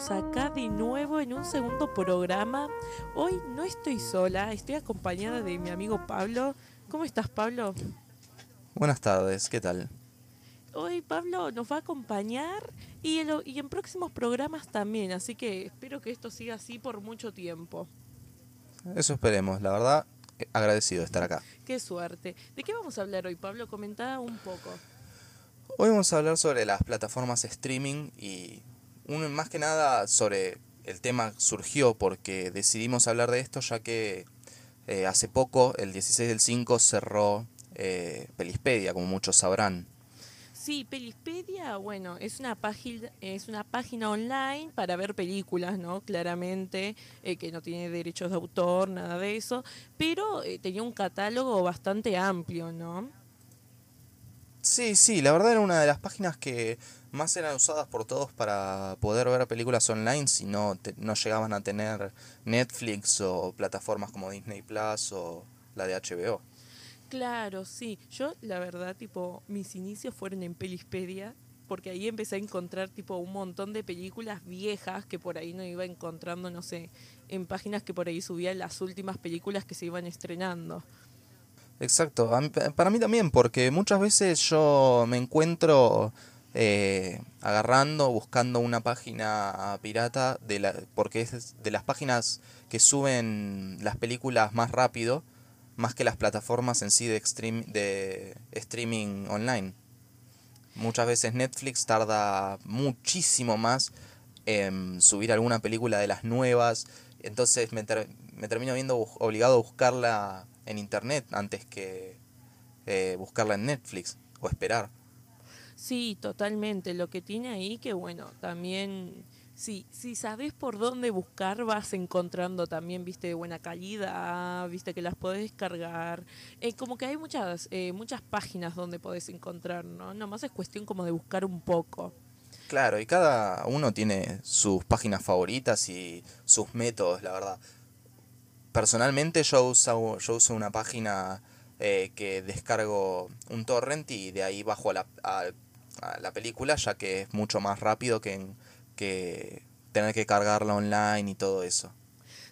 Estamos acá de nuevo en un segundo programa. Hoy no estoy sola, estoy acompañada de mi amigo Pablo. ¿Cómo estás, Pablo? Buenas tardes, ¿qué tal? Hoy Pablo nos va a acompañar y en, y en próximos programas también, así que espero que esto siga así por mucho tiempo. Eso esperemos, la verdad, eh, agradecido de estar acá. Qué suerte. ¿De qué vamos a hablar hoy, Pablo? Comentá un poco. Hoy vamos a hablar sobre las plataformas streaming y un, más que nada sobre el tema surgió porque decidimos hablar de esto ya que eh, hace poco, el 16 del 5, cerró eh, Pelispedia, como muchos sabrán. Sí, Pelispedia, bueno, es una página es una página online para ver películas, ¿no? Claramente eh, que no tiene derechos de autor, nada de eso, pero eh, tenía un catálogo bastante amplio, ¿no? Sí, sí, la verdad era una de las páginas que más eran usadas por todos para poder ver películas online si no, no llegaban a tener Netflix o plataformas como Disney Plus o la de HBO. Claro, sí. Yo, la verdad, tipo, mis inicios fueron en Pelispedia, porque ahí empecé a encontrar, tipo, un montón de películas viejas que por ahí no iba encontrando, no sé, en páginas que por ahí subían las últimas películas que se iban estrenando. Exacto, para mí también, porque muchas veces yo me encuentro eh, agarrando, buscando una página pirata, de la, porque es de las páginas que suben las películas más rápido, más que las plataformas en sí de, de streaming online. Muchas veces Netflix tarda muchísimo más en subir alguna película de las nuevas, entonces me, me termino viendo obligado a buscarla en internet antes que eh, buscarla en Netflix o esperar. Sí, totalmente. Lo que tiene ahí que, bueno, también, sí, si sabes por dónde buscar, vas encontrando también, viste, de buena calidad, viste que las podés descargar. Eh, como que hay muchas, eh, muchas páginas donde podés encontrar, ¿no? Nomás es cuestión como de buscar un poco. Claro, y cada uno tiene sus páginas favoritas y sus métodos, la verdad personalmente yo uso, yo uso una página eh, que descargo un torrent y de ahí bajo a la, la película, ya que es mucho más rápido que, que tener que cargarla online y todo eso.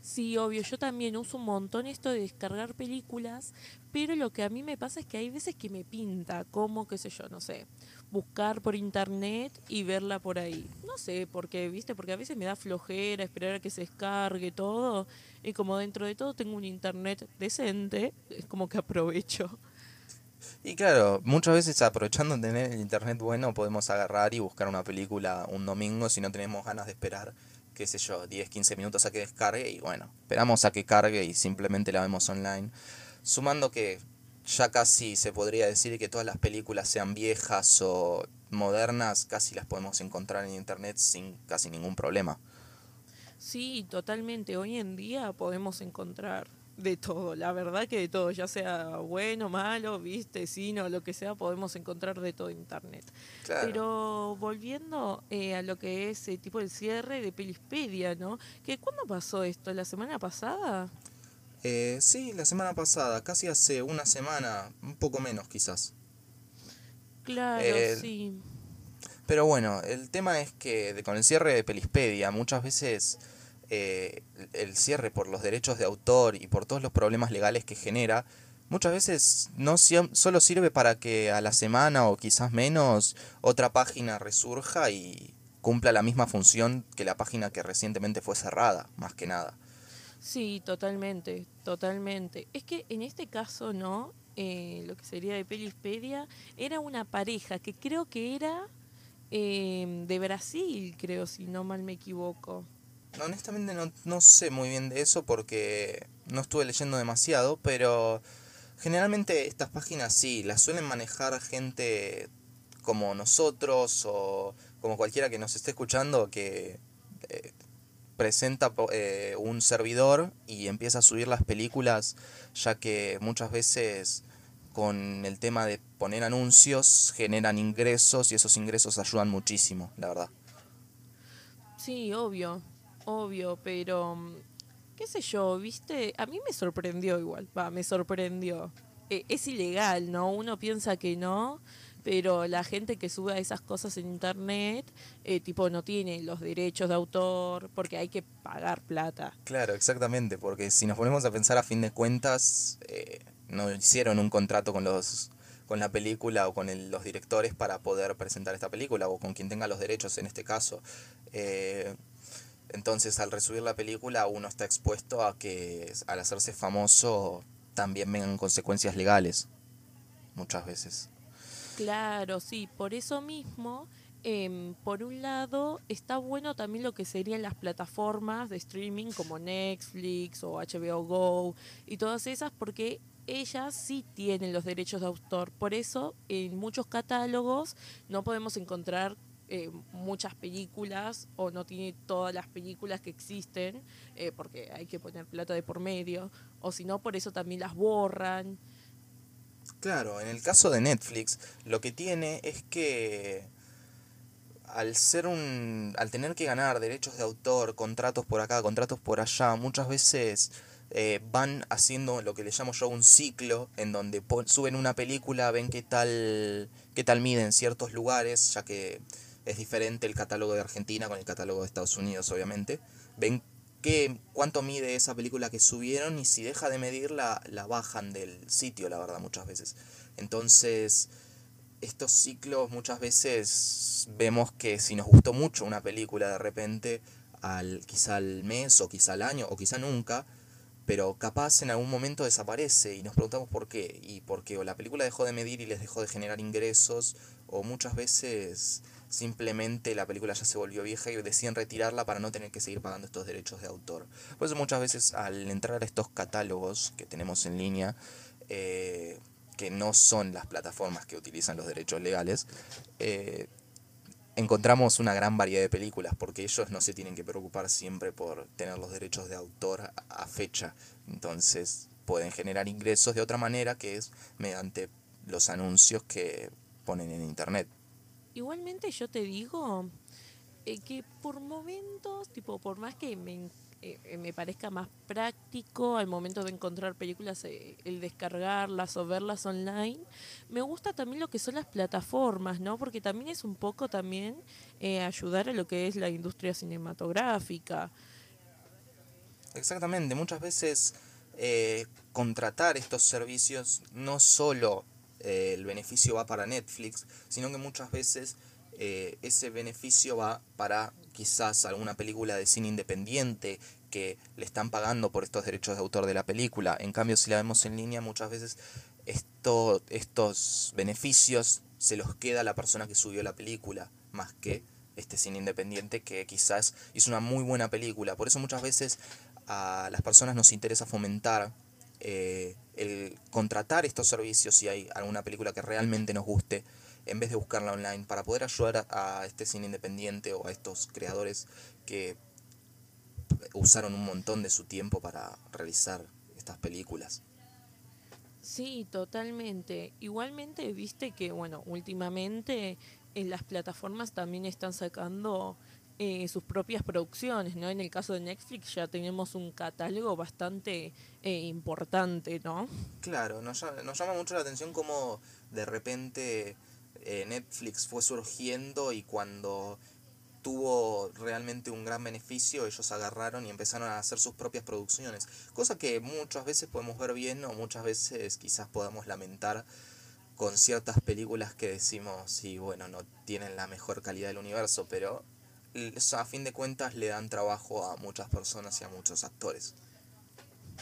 Sí, obvio, yo también uso un montón esto de descargar películas, pero lo que a mí me pasa es que hay veces que me pinta, como, qué sé yo, no sé, buscar por internet y verla por ahí. No sé, porque, viste, porque a veces me da flojera esperar a que se descargue todo, y como dentro de todo tengo un internet decente, es como que aprovecho. Y claro, muchas veces aprovechando tener el internet bueno podemos agarrar y buscar una película un domingo si no tenemos ganas de esperar qué sé yo, 10, 15 minutos a que descargue y bueno, esperamos a que cargue y simplemente la vemos online. Sumando que ya casi se podría decir que todas las películas sean viejas o modernas, casi las podemos encontrar en internet sin casi ningún problema. Sí, totalmente. Hoy en día podemos encontrar de todo, la verdad que de todo, ya sea bueno, malo, viste, sino lo que sea, podemos encontrar de todo en internet. Pero volviendo eh, a lo que es eh, tipo el cierre de Pelispedia, ¿no? ¿Que, ¿Cuándo pasó esto? ¿La semana pasada? Eh, sí, la semana pasada, casi hace una semana, un poco menos quizás. Claro, sí. Pero bueno, el tema es que con el cierre de Pelispedia muchas veces eh, el cierre por los derechos de autor y por todos los problemas legales que genera, muchas veces no solo sirve para que a la semana o quizás menos otra página resurja y cumpla la misma función que la página que recientemente fue cerrada, más que nada. Sí, totalmente, totalmente. Es que en este caso, ¿no? Eh, lo que sería de Pelispedia, era una pareja que creo que era eh, de Brasil, creo, si no mal me equivoco. Honestamente no, no sé muy bien de eso porque no estuve leyendo demasiado, pero generalmente estas páginas sí, las suelen manejar gente como nosotros o como cualquiera que nos esté escuchando que eh, presenta eh, un servidor y empieza a subir las películas, ya que muchas veces con el tema de poner anuncios generan ingresos y esos ingresos ayudan muchísimo, la verdad. Sí, obvio obvio, pero mm, qué sé yo, viste, a mí me sorprendió igual, va, me sorprendió. E, es ilegal, ¿no? Uno piensa que no, pero la gente que sube esas cosas en internet, eh, tipo, no tiene los derechos de autor porque hay que pagar plata. Claro, exactamente, porque si nos ponemos a pensar a fin de cuentas, eh, no hicieron un contrato con los con la película o con los directores para poder presentar esta película o con quien tenga los derechos en este caso. Eh, entonces al resubir la película uno está expuesto a que al hacerse famoso también vengan consecuencias legales muchas veces. Claro, sí, por eso mismo, em, por un lado, está bueno también lo que serían las plataformas de streaming como Netflix o HBO Go y todas esas, porque ellas sí tienen los derechos de autor. Por eso, en muchos catálogos no podemos encontrar eh, muchas películas o no tiene todas las películas que existen, eh, porque hay que poner plata de por medio, o si no, por eso también las borran. Claro, en el caso de Netflix, lo que tiene es que al ser un al tener que ganar derechos de autor, contratos por acá, contratos por allá, muchas veces eh, van haciendo lo que le llamo yo un ciclo en donde suben una película, ven qué tal qué tal mide en ciertos lugares, ya que es diferente el catálogo de Argentina con el catálogo de Estados Unidos, obviamente. Ven qué, cuánto mide esa película que subieron y si deja de medirla, la bajan del sitio, la verdad, muchas veces. Entonces, estos ciclos muchas veces vemos que si nos gustó mucho una película de repente, al, quizá al mes o quizá al año o quizá nunca, pero capaz en algún momento desaparece y nos preguntamos por qué. Y porque o la película dejó de medir y les dejó de generar ingresos, o muchas veces simplemente la película ya se volvió vieja y deciden retirarla para no tener que seguir pagando estos derechos de autor. Por eso muchas veces al entrar a estos catálogos que tenemos en línea, eh, que no son las plataformas que utilizan los derechos legales, eh, encontramos una gran variedad de películas porque ellos no se tienen que preocupar siempre por tener los derechos de autor a fecha. Entonces pueden generar ingresos de otra manera que es mediante los anuncios que ponen en internet. Igualmente yo te digo eh, que por momentos, tipo, por más que me, eh, me parezca más práctico al momento de encontrar películas, eh, el descargarlas o verlas online, me gusta también lo que son las plataformas, ¿no? Porque también es un poco también ayudar a lo que es la industria cinematográfica. Exactamente, muchas veces contratar estos servicios no solo eh, el beneficio va para Netflix, sino que muchas veces eh, ese beneficio va para quizás alguna película de cine independiente que le están pagando por estos derechos de autor de la película. En cambio, si la vemos en línea, muchas veces esto, estos beneficios se los queda a la persona que subió la película, más que este cine independiente que quizás hizo una muy buena película. Por eso muchas veces a las personas nos interesa fomentar eh, el contratar estos servicios si hay alguna película que realmente nos guste, en vez de buscarla online, para poder ayudar a, este cine independiente o a estos creadores que usaron un montón de su tiempo para realizar estas películas. Sí, totalmente. Igualmente, viste que, bueno, últimamente en las plataformas también están sacando eh, sus propias producciones, ¿no? En el caso de Netflix ya tenemos un catálogo bastante eh, importante, ¿no? Claro, nos, nos, llama mucho la atención cómo de repente eh, Netflix fue surgiendo y cuando tuvo realmente un gran beneficio, ellos agarraron y empezaron a hacer sus propias producciones, cosa que muchas veces podemos ver bien o muchas veces quizás podamos lamentar con ciertas películas que decimos, sí, bueno, no tienen la mejor calidad del universo, pero a fin de cuentas le dan trabajo a muchas personas y a muchos actores.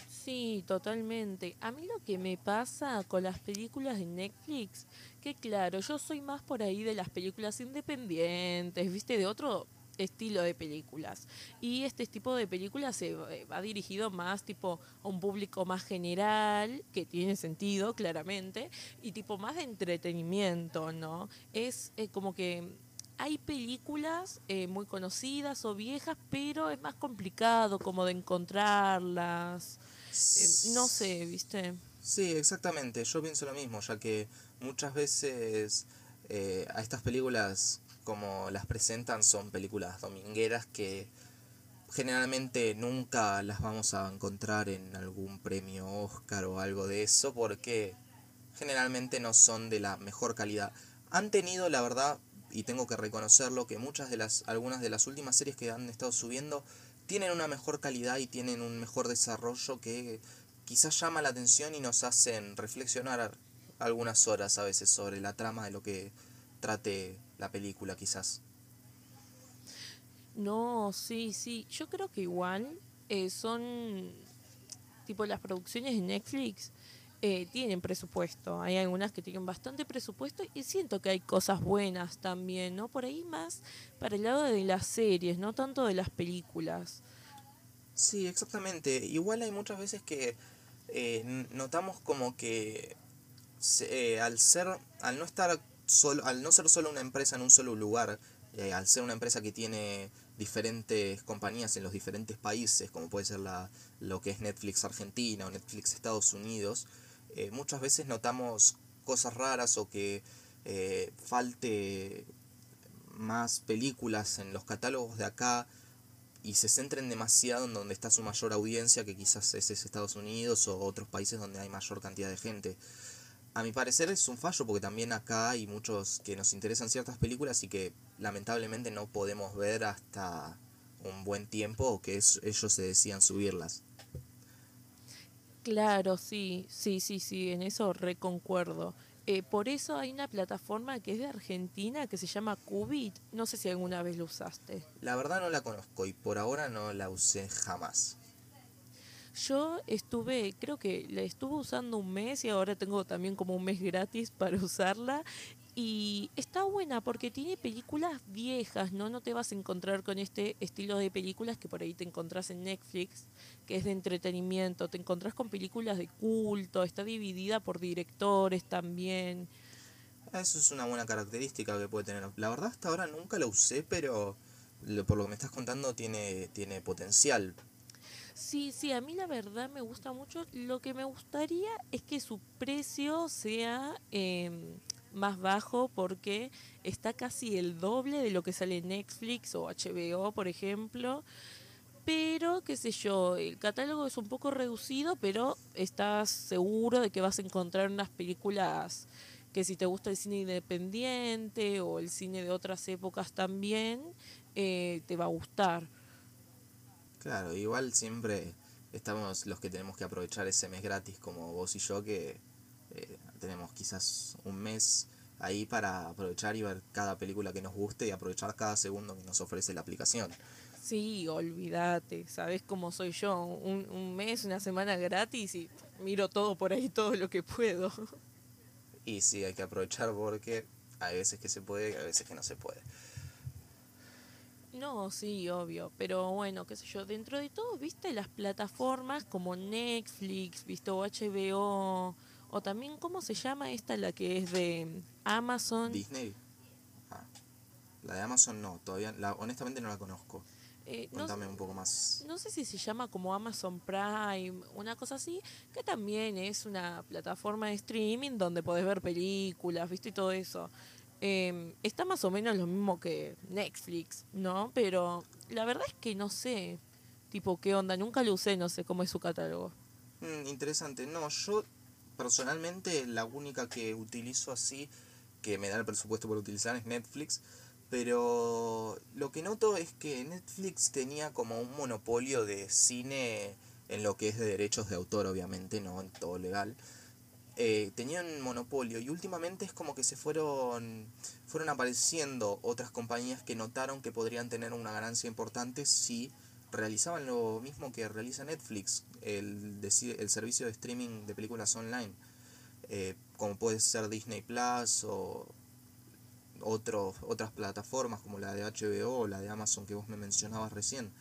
Sí, totalmente. A mí lo que me pasa con las películas de Netflix, que claro, yo soy más por ahí de las películas independientes, viste, de otro estilo de películas. Y este tipo de películas se va dirigido más tipo a un público más general, que tiene sentido claramente, y tipo más de entretenimiento, ¿no? Es eh, como que hay películas eh, muy conocidas o viejas, pero es más complicado como de encontrarlas. Eh, no sé, ¿viste? Sí, exactamente. Yo pienso lo mismo, ya que muchas veces eh, a estas películas, como las presentan, son películas domingueras que generalmente nunca las vamos a encontrar en algún premio Oscar o algo de eso, porque generalmente no son de la mejor calidad han tenido, la verdad, y tengo que reconocerlo, que muchas de las, algunas de las últimas series que han estado subiendo tienen una mejor calidad y tienen un mejor desarrollo que quizás llama la atención y nos hacen reflexionar algunas horas a veces sobre la trama de lo que trate la película quizás. No, sí, sí. Yo creo que igual eh, son tipo las producciones de Netflix eh, tienen presupuesto. Hay algunas que tienen bastante presupuesto y siento que hay cosas buenas también, ¿no? Por ahí más para el lado de las series, no tanto de las películas. Sí, exactamente. Igual hay muchas veces que eh, notamos como que eh, al ser, al no estar solo, al no ser solo una empresa en un solo lugar, al ser una empresa que tiene diferentes compañías en los diferentes países, como puede ser la, lo que es Netflix Argentina o Netflix Estados Unidos, eh, muchas veces notamos cosas raras o que eh, falte más películas en los catálogos de acá y se centren demasiado en donde está su mayor audiencia, que quizás es, Estados Unidos o otros países donde hay mayor cantidad de gente. A mi parecer es un fallo porque también acá hay muchos que nos interesan ciertas películas y que lamentablemente no podemos ver hasta un buen tiempo o que ellos se decían subirlas. Claro, sí, sí, sí, sí, en eso reconcuerdo. Eh, por eso hay una plataforma que es de Argentina que se llama Qubit. No sé si alguna vez lo usaste. La verdad no la conozco y por ahora no la usé jamás. Yo estuve, creo que la estuve usando un mes y ahora tengo también como un mes gratis para usarla y está buena porque tiene películas viejas, ¿no? No te vas a encontrar con este estilo de películas que por ahí te encontrás en Netflix, que es de entretenimiento. Te encontrás con películas de culto, está dividida por directores también. Eso es una buena característica que puede tener. La verdad hasta ahora nunca la usé, pero por lo que me estás contando tiene, tiene potencial. Sí, sí, a mí la verdad me gusta mucho. Lo que me gustaría es que su precio sea... Eh, más bajo porque está casi el doble de lo que sale en Netflix o HBO, por ejemplo. Pero, qué sé yo, el catálogo es un poco reducido, pero estás seguro de que vas a encontrar unas películas que si te gusta el cine independiente o el cine de otras épocas también, eh, te va a gustar. Claro, igual siempre estamos los que tenemos que aprovechar ese mes gratis como vos y yo que eh, tenemos quizás un mes ahí para aprovechar y ver cada película que nos guste y aprovechar cada segundo que nos ofrece la aplicación. Sí, olvídate, sabes cómo soy yo, un, un mes, una semana gratis y miro todo por ahí, todo lo que puedo. Y sí, hay que aprovechar porque hay veces que se puede y hay veces que no se puede. No, sí, obvio, pero bueno, qué sé yo, dentro de todo, viste las plataformas como Netflix, viste o HBO, o también, ¿cómo se llama esta, la que es de Amazon? Disney. Ah, la de Amazon no, todavía, la, honestamente no la conozco. Eh, Cuéntame un poco más. No sé si se llama como Amazon Prime, una cosa así, que también es una plataforma de streaming donde podés ver películas, ¿viste? Y todo eso. Em, está más o menos lo mismo que Netflix, ¿no? Pero la verdad es que no sé, tipo, qué onda, nunca lo usé, no sé cómo es su catálogo. Mm, interesante, no, yo personalmente la única que utilizo así, que me da el presupuesto por utilizar, es Netflix. Pero lo que noto es que Netflix tenía como un monopolio de cine en lo que es de derechos de autor, obviamente, no en todo legal. Eh, tenían monopolio y últimamente es como que se fueron, fueron apareciendo otras compañías que notaron que podrían tener una ganancia importante si realizaban lo mismo que realiza Netflix, el, el servicio de streaming de películas online, eh, como puede ser Disney Plus o otras plataformas como la de HBO o la de Amazon que vos me mencionabas recién.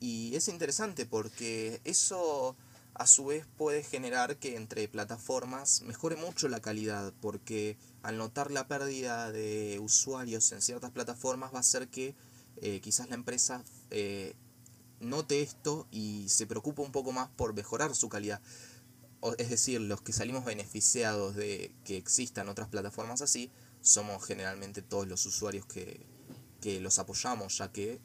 Y es interesante porque eso a su vez puede generar que entre plataformas mejore mucho la calidad, porque al notar la pérdida de usuarios en ciertas plataformas va a hacer que eh, quizás la empresa eh, note esto y se preocupa un poco más por mejorar su calidad. es decir, los que salimos beneficiados de que existan otras plataformas así, somos generalmente todos los usuarios que, los apoyamos, ya que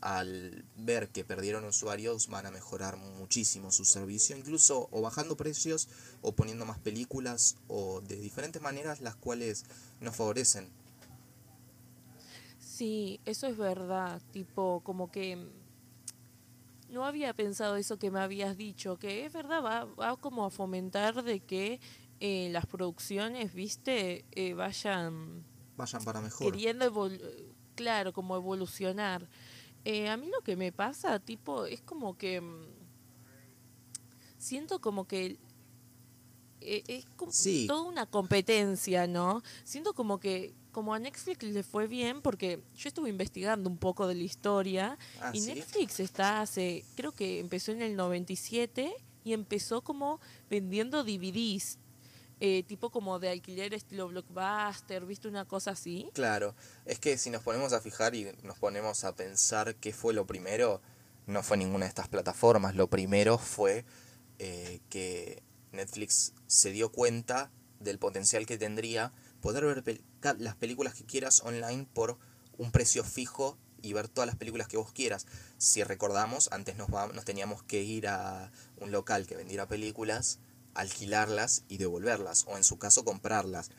al ver que perdieron usuarios van a mejorar muchísimo su servicio, incluso o bajando precios o poniendo más películas o de diferentes maneras las cuales nos favorecen. Sí, eso es verdad, tipo como que no había pensado eso que me habías dicho, que es verdad, va, va como a fomentar de que eh, las producciones, viste, eh, vayan... Vayan para mejor. Queriendo, claro, como evolucionar. Eh, a mí lo que me pasa, tipo, es como que... Mm, siento como que es como toda una competencia, ¿no? Siento como que como a Netflix le fue bien porque yo estuve investigando un poco de la historia ah, y Netflix está hace, creo que empezó en el 97 y empezó como vendiendo DVDs. Eh, tipo como de alquiler estilo blockbuster, ¿viste una cosa así? Claro, es que si nos ponemos a fijar y nos ponemos a pensar qué fue lo primero, no fue ninguna de estas plataformas, lo primero fue eh, que Netflix se dio cuenta del potencial que tendría poder ver las películas que quieras online por un precio fijo y ver todas las películas que vos quieras. Si recordamos, antes nos, nos teníamos que ir a un local que vendiera películas, alquilarlas y devolverlas, o en su caso comprarlas.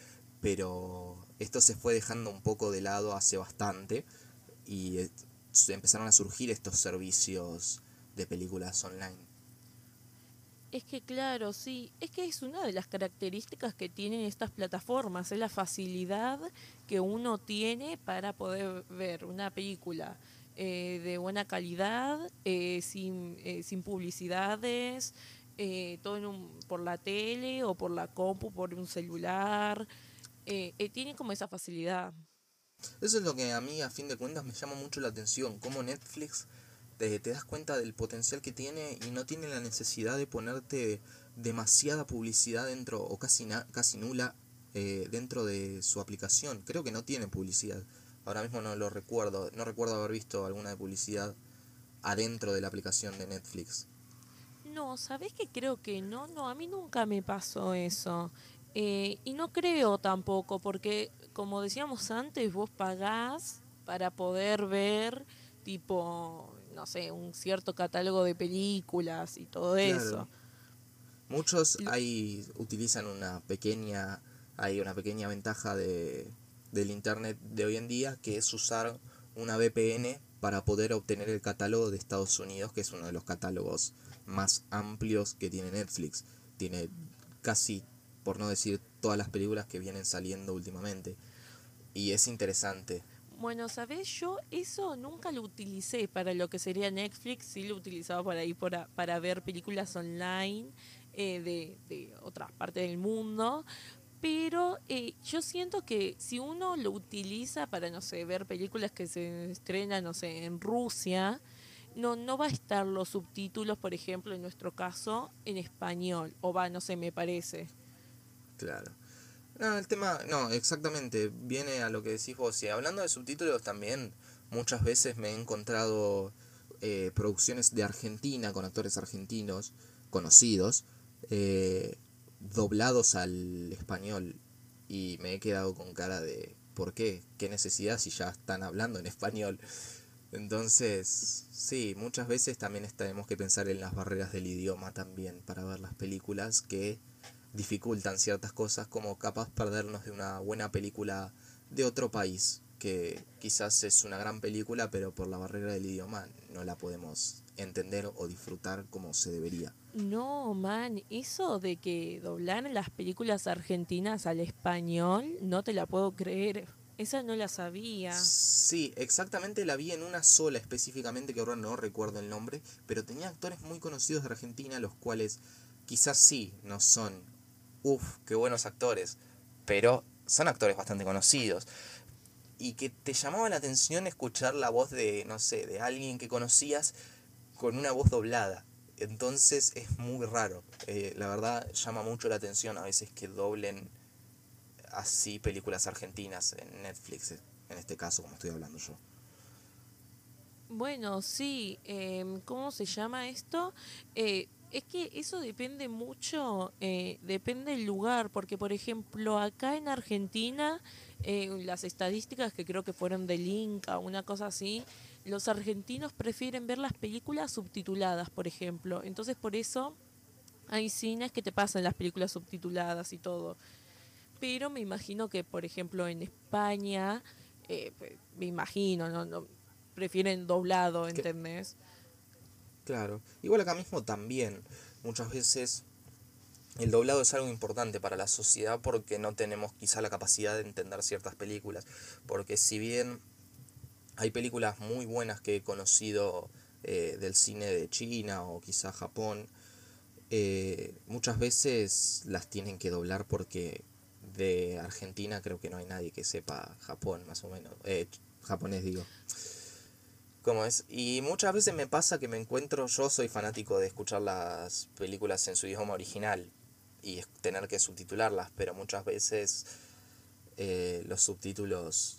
Pero esto se fue dejando un poco de lado hace bastante y eh, empezaron a surgir estos servicios de películas online. Es que claro, sí, es que es una de las características que tienen estas plataformas, es la facilidad que uno tiene para poder ver una película eh, de buena calidad, eh, sin, eh, sin publicidades, todo en un, por la tele o por la compu, por un celular, tiene como esa facilidad. Eso es lo que a mí a fin de cuentas me llama mucho la atención, como Netflix te, das cuenta del potencial que tiene y no tiene la necesidad de ponerte demasiada publicidad dentro o casi, casi nula eh, dentro de su aplicación. Creo que no tiene publicidad. Ahora mismo no lo recuerdo. No recuerdo haber visto alguna publicidad adentro de la aplicación de Netflix. No, ¿sabes que creo que no? No, a mí nunca me pasó eso. Eh, y no creo tampoco, porque como decíamos antes, vos pagás para poder ver tipo no sé, un cierto catálogo de películas y todo eso. Muchos ahí utilizan una pequeña, hay una pequeña ventaja de, del internet de hoy en día, que es usar una VPN para poder obtener el catálogo de Estados Unidos, que es uno de los catálogos más amplios que tiene Netflix. Tiene casi, por no decir todas las películas que vienen saliendo últimamente. Y es interesante. Bueno, ¿sabes? Yo eso nunca lo utilicé para lo que sería Netflix, sí lo utilizaba para ir para, para ver películas online eh, de, de otras partes del mundo, pero eh, yo siento que si uno lo utiliza para, no sé, ver películas que se estrenan, no sé, en Rusia, no, no va a estar los subtítulos, por ejemplo, en nuestro caso, en español, o va, no sé, me parece. Claro. No, el tema, no, exactamente, viene a lo que decís vos. Y hablando de subtítulos también, muchas veces me he encontrado eh, producciones de Argentina con actores argentinos conocidos, eh, doblados al español. Y me he quedado con cara de, ¿por qué? ¿Qué necesidad si ya están hablando en español? Entonces, sí, muchas veces también tenemos que pensar en las barreras del idioma también para ver las películas que dificultan ciertas cosas como capaz perdernos de una buena película de otro país que quizás es una gran película pero por la barrera del idioma no la podemos entender o disfrutar como se debería. No, man, eso de que doblar las películas argentinas al español, no te la puedo creer. Esa no la sabía. Sí, exactamente la vi en una sola específicamente, que ahora no recuerdo el nombre, pero tenía actores muy conocidos de Argentina, los cuales quizás sí no son uff, qué buenos actores, pero son actores bastante conocidos. Y que te llamaba la atención escuchar la voz de, no sé, de alguien que conocías con una voz doblada. Entonces es muy raro. Eh, la verdad llama mucho la atención a veces que doblen así películas argentinas en Netflix, en este caso, como estoy hablando yo. Bueno, sí, em, ¿cómo se llama esto? Eh, es que eso depende mucho, eh, depende del lugar, porque por ejemplo acá en Argentina, eh, las estadísticas que creo que fueron del Inca, una cosa así, los argentinos prefieren ver las películas subtituladas, por ejemplo. Entonces por eso hay cines que te pasan las películas subtituladas y todo. Pero me imagino que, por ejemplo, en España, eh, pues, me imagino, ¿no? no prefieren doblado, ¿entendés? Claro. Igual acá mismo también, muchas veces el doblado es algo importante para la sociedad porque no tenemos quizá la capacidad de entender ciertas películas. Porque si bien hay películas muy buenas que he conocido eh, del cine de China o quizá Japón, eh, muchas veces las tienen que doblar porque de Argentina creo que no hay nadie que sepa Japón, más o menos. Eh, japonés digo. ¿Cómo es? Y muchas veces me pasa que me encuentro, yo soy fanático de escuchar las películas en su idioma original y tener que subtitularlas, pero muchas veces eh, los subtítulos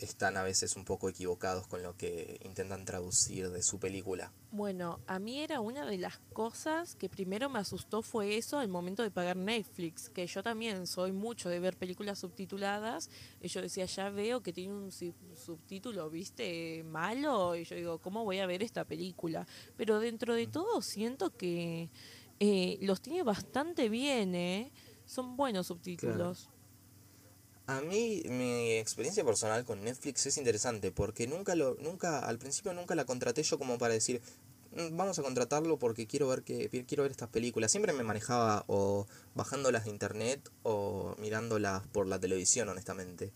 están a veces un poco equivocados con lo que intentan traducir de su película. Bueno, a mí era una de las cosas que primero me asustó fue eso al momento de pagar Netflix, que yo también soy mucho de ver películas subtituladas, y yo decía, ya veo que tiene un subtítulo, viste, malo, y yo digo, ¿cómo voy a ver esta película? Pero dentro de todo siento que eh, los tiene bastante bien, ¿eh? Son buenos subtítulos. A mí mi experiencia personal con Netflix es interesante porque nunca lo nunca al principio nunca la contraté yo como para decir mm, vamos a contratarlo porque quiero ver que quiero ver estas películas. Siempre me manejaba o bajándolas de internet o mirándolas por la televisión, honestamente.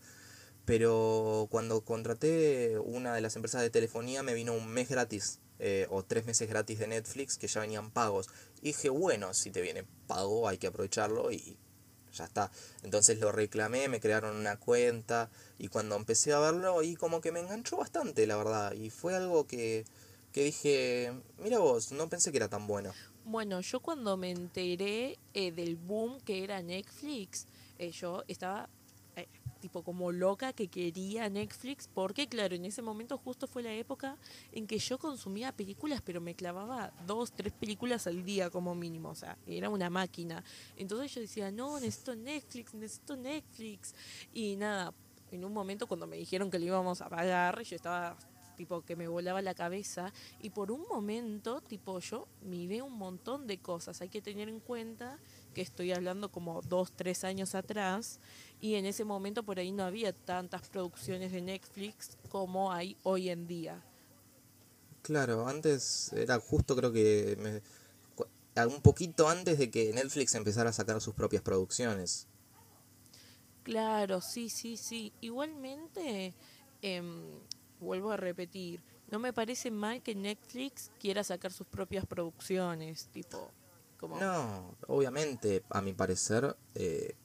Pero cuando contraté una de las empresas de telefonía me vino un mes gratis eh, o tres meses gratis de Netflix que ya venían pagos. Y dije, bueno, si te viene pago hay que aprovecharlo y ya está. Entonces lo reclamé, me crearon una cuenta y cuando empecé a verlo y como que me enganchó bastante, la verdad. Y fue algo que, que dije, mira vos, no pensé que era tan bueno. Bueno, yo cuando me enteré eh, del boom que era Netflix, eh, yo estaba tipo como loca que quería Netflix, porque claro, en ese momento justo fue la época en que yo consumía películas, pero me clavaba dos, tres películas al día como mínimo, o sea, era una máquina. Entonces yo decía, no, necesito Netflix, necesito Netflix. Y nada, en un momento cuando me dijeron que lo íbamos a pagar, yo estaba tipo que me volaba la cabeza y por un momento tipo yo miré un montón de cosas hay que tener en cuenta que estoy hablando como dos tres años atrás y en ese momento por ahí no había tantas producciones de Netflix como hay hoy en día. Claro, antes era justo creo que un poquito antes de que Netflix empezara a sacar sus propias producciones. Claro, sí, sí, sí. Igualmente, em, vuelvo a repetir, no me parece mal que Netflix quiera sacar sus propias producciones, tipo... Como... No, obviamente, a mi parecer, eh,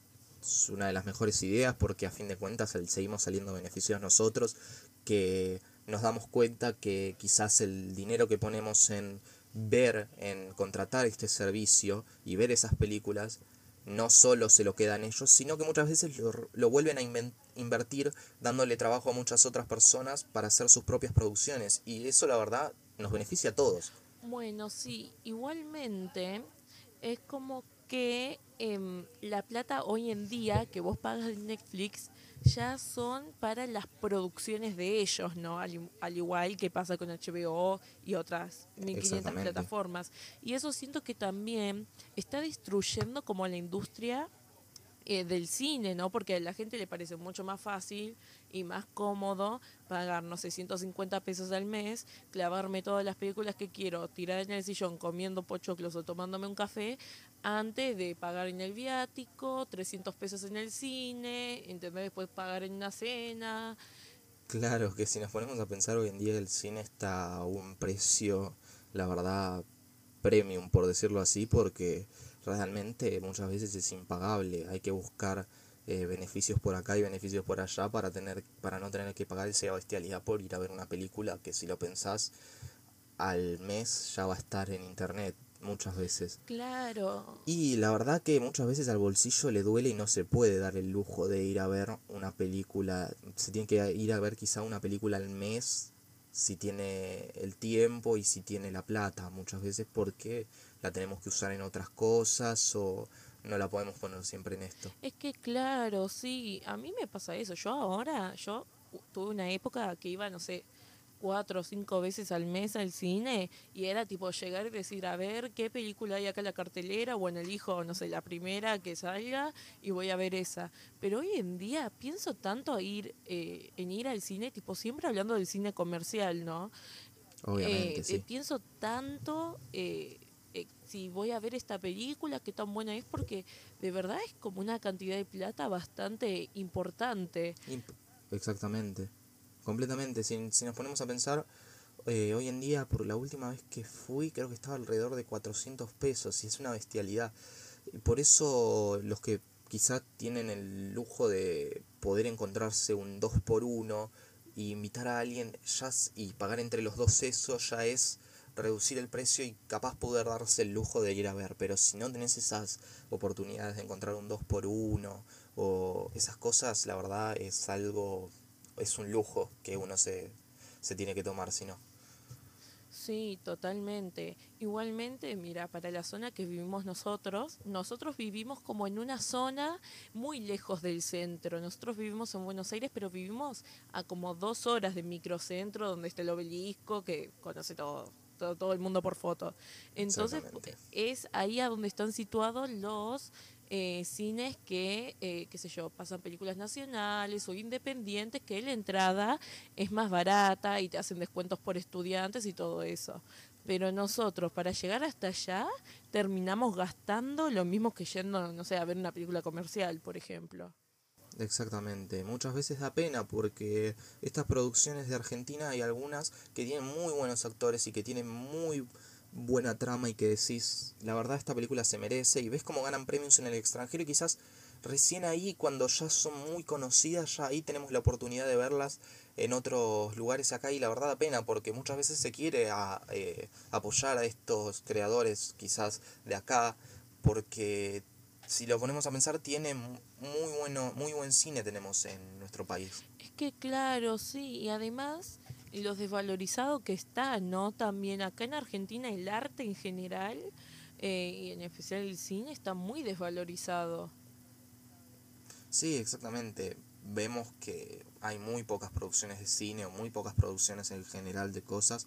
es una de las mejores ideas porque a fin de cuentas seguimos saliendo beneficios nosotros, que nos damos cuenta que quizás el dinero que ponemos en ver, en contratar este servicio y ver esas películas, no solo se lo quedan ellos, sino que muchas veces lo, vuelven a invertir dándole trabajo a muchas otras personas para hacer sus propias producciones. Y eso la verdad nos beneficia a todos. Bueno, sí, igualmente es como que em, la plata hoy en día que vos pagas de Netflix ya son para las producciones de ellos, ¿no? Al, igual que pasa con HBO y otras 1500 plataformas. Y eso siento que también está destruyendo como la industria eh, del cine, ¿no? Porque a la gente le parece mucho más fácil y más cómodo pagar, no sé, 150 pesos al mes, clavarme todas las películas que quiero, tirar en el sillón comiendo pochoclos o tomándome un café, antes de pagar en el viático, 300 pesos en el cine, ¿entendés? Después pagar en una cena. Claro, que si nos ponemos a pensar hoy en día el cine está a un precio, la verdad, premium, por decirlo así, porque realmente muchas veces es impagable. Hay que buscar eh, beneficios por acá y beneficios por allá para tener para no tener que pagar esa bestialidad por ir a ver una película que si lo pensás al mes ya va a estar en internet muchas veces. Claro. Y la verdad que muchas veces al bolsillo le duele y no se puede dar el lujo de ir a ver una película. Se tiene que ir a ver quizá una película al mes si tiene el tiempo y si tiene la plata muchas veces porque la tenemos que usar en otras cosas o no la podemos poner siempre en esto. Es que claro, sí, a mí me pasa eso. Yo ahora, yo tuve una época que iba, no sé, cuatro o cinco veces al mes al cine y era tipo llegar y decir, a ver qué película hay acá en la cartelera, bueno, elijo, no sé, la primera que salga y voy a ver esa. Pero hoy en día pienso tanto a ir, eh, en ir al cine, tipo siempre hablando del cine comercial, ¿no? Obviamente, Eh, sí. eh, pienso tanto eh, eh, si voy a ver esta película, qué tan buena es, porque de verdad es como una cantidad de plata bastante importante. Imp- Exactamente, completamente. Si, si nos ponemos a pensar, eh, hoy en día, por la última vez que fui, creo que estaba alrededor de 400 pesos y es una bestialidad. Por eso los que quizá tienen el lujo de poder encontrarse un 2 por 1 y invitar a alguien ya y pagar entre los dos eso ya es reducir el precio y capaz poder darse el lujo de ir a ver. Pero si no tenés esas oportunidades de encontrar un 2 por 1 o esas cosas, la verdad es algo, es un lujo que uno se, se tiene que tomar, si no. Sí, totalmente. Igualmente, mira, para la zona que vivimos nosotros, nosotros vivimos como en una zona muy lejos del centro. Nosotros vivimos en Buenos Aires, pero vivimos a como dos horas de microcentro, donde está el obelisco, que conoce todo, todo, todo el mundo por foto. Entonces, es ahí a donde están situados los eh, cines que, eh, qué sé yo, pasan películas nacionales o independientes, que la entrada es más barata y te hacen descuentos por estudiantes y todo eso. Pero nosotros, para llegar hasta allá, terminamos gastando lo mismo que yendo, no sé, a ver una película comercial, por ejemplo. Exactamente, muchas veces da pena porque estas producciones de Argentina hay algunas que tienen muy buenos actores y que tienen muy buena trama y que decís, la verdad esta película se merece y ves cómo ganan premios en el extranjero y quizás recién ahí cuando ya son muy conocidas, ya ahí tenemos la oportunidad de verlas en otros lugares acá y la verdad da pena porque muchas veces se quiere a- eh, apoyar a estos creadores quizás de acá porque si lo ponemos a pensar tiene mu- muy bueno muy buen cine tenemos en nuestro país. Es que claro, sí, y además los desvalorizados que están, ¿no? También acá en Argentina el arte en general, eh, y en especial el cine, está muy desvalorizado. sí exactamente vemos que hay muy pocas producciones de cine o muy pocas producciones en general de cosas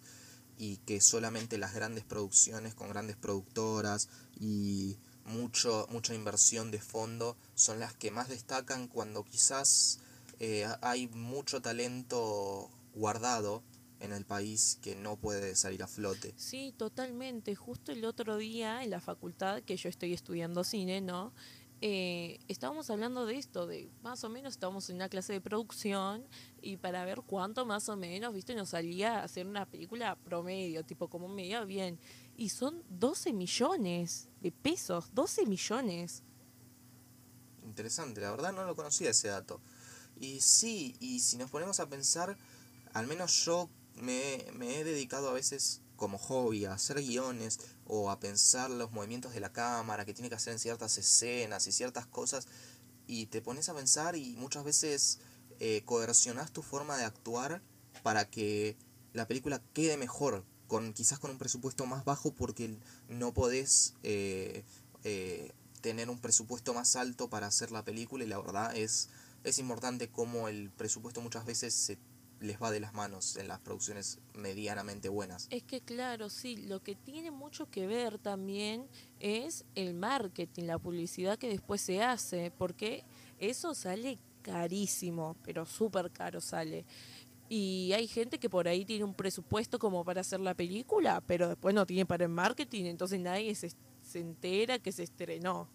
y que solamente las grandes producciones con grandes productoras y mucho mucha inversión de fondo son las que más destacan cuando quizás eh, hay mucho talento guardado en el país que no puede salir a flote. Sí, totalmente. Justo el otro día en la facultad, que yo estoy estudiando cine, ¿no? Eh, estábamos hablando de esto, de más o menos estábamos en una clase de producción y para ver cuánto más o menos, viste, nos salía a hacer una película promedio, tipo como medio bien. Y son 12 millones de pesos, 12 millones. Interesante, la verdad no lo conocía ese dato. Y sí, y si nos ponemos a pensar, al menos yo me, me he dedicado a veces como hobby a hacer guiones o a pensar los movimientos de la cámara que tiene que hacer en ciertas escenas y ciertas cosas y te pones a pensar y muchas veces eh, coercionas tu forma de actuar para que la película quede mejor, con quizás con un presupuesto más bajo porque no podés eh, eh, tener un presupuesto más alto para hacer la película y la verdad es, es importante cómo el presupuesto muchas veces se les va de las manos en las producciones medianamente buenas. Es que claro, sí, lo que tiene mucho que ver también es el marketing, la publicidad que después se hace, porque eso sale carísimo, pero súper caro sale. Y hay gente que por ahí tiene un presupuesto como para hacer la película, pero después no tiene para el marketing, entonces nadie se, se entera que se estrenó.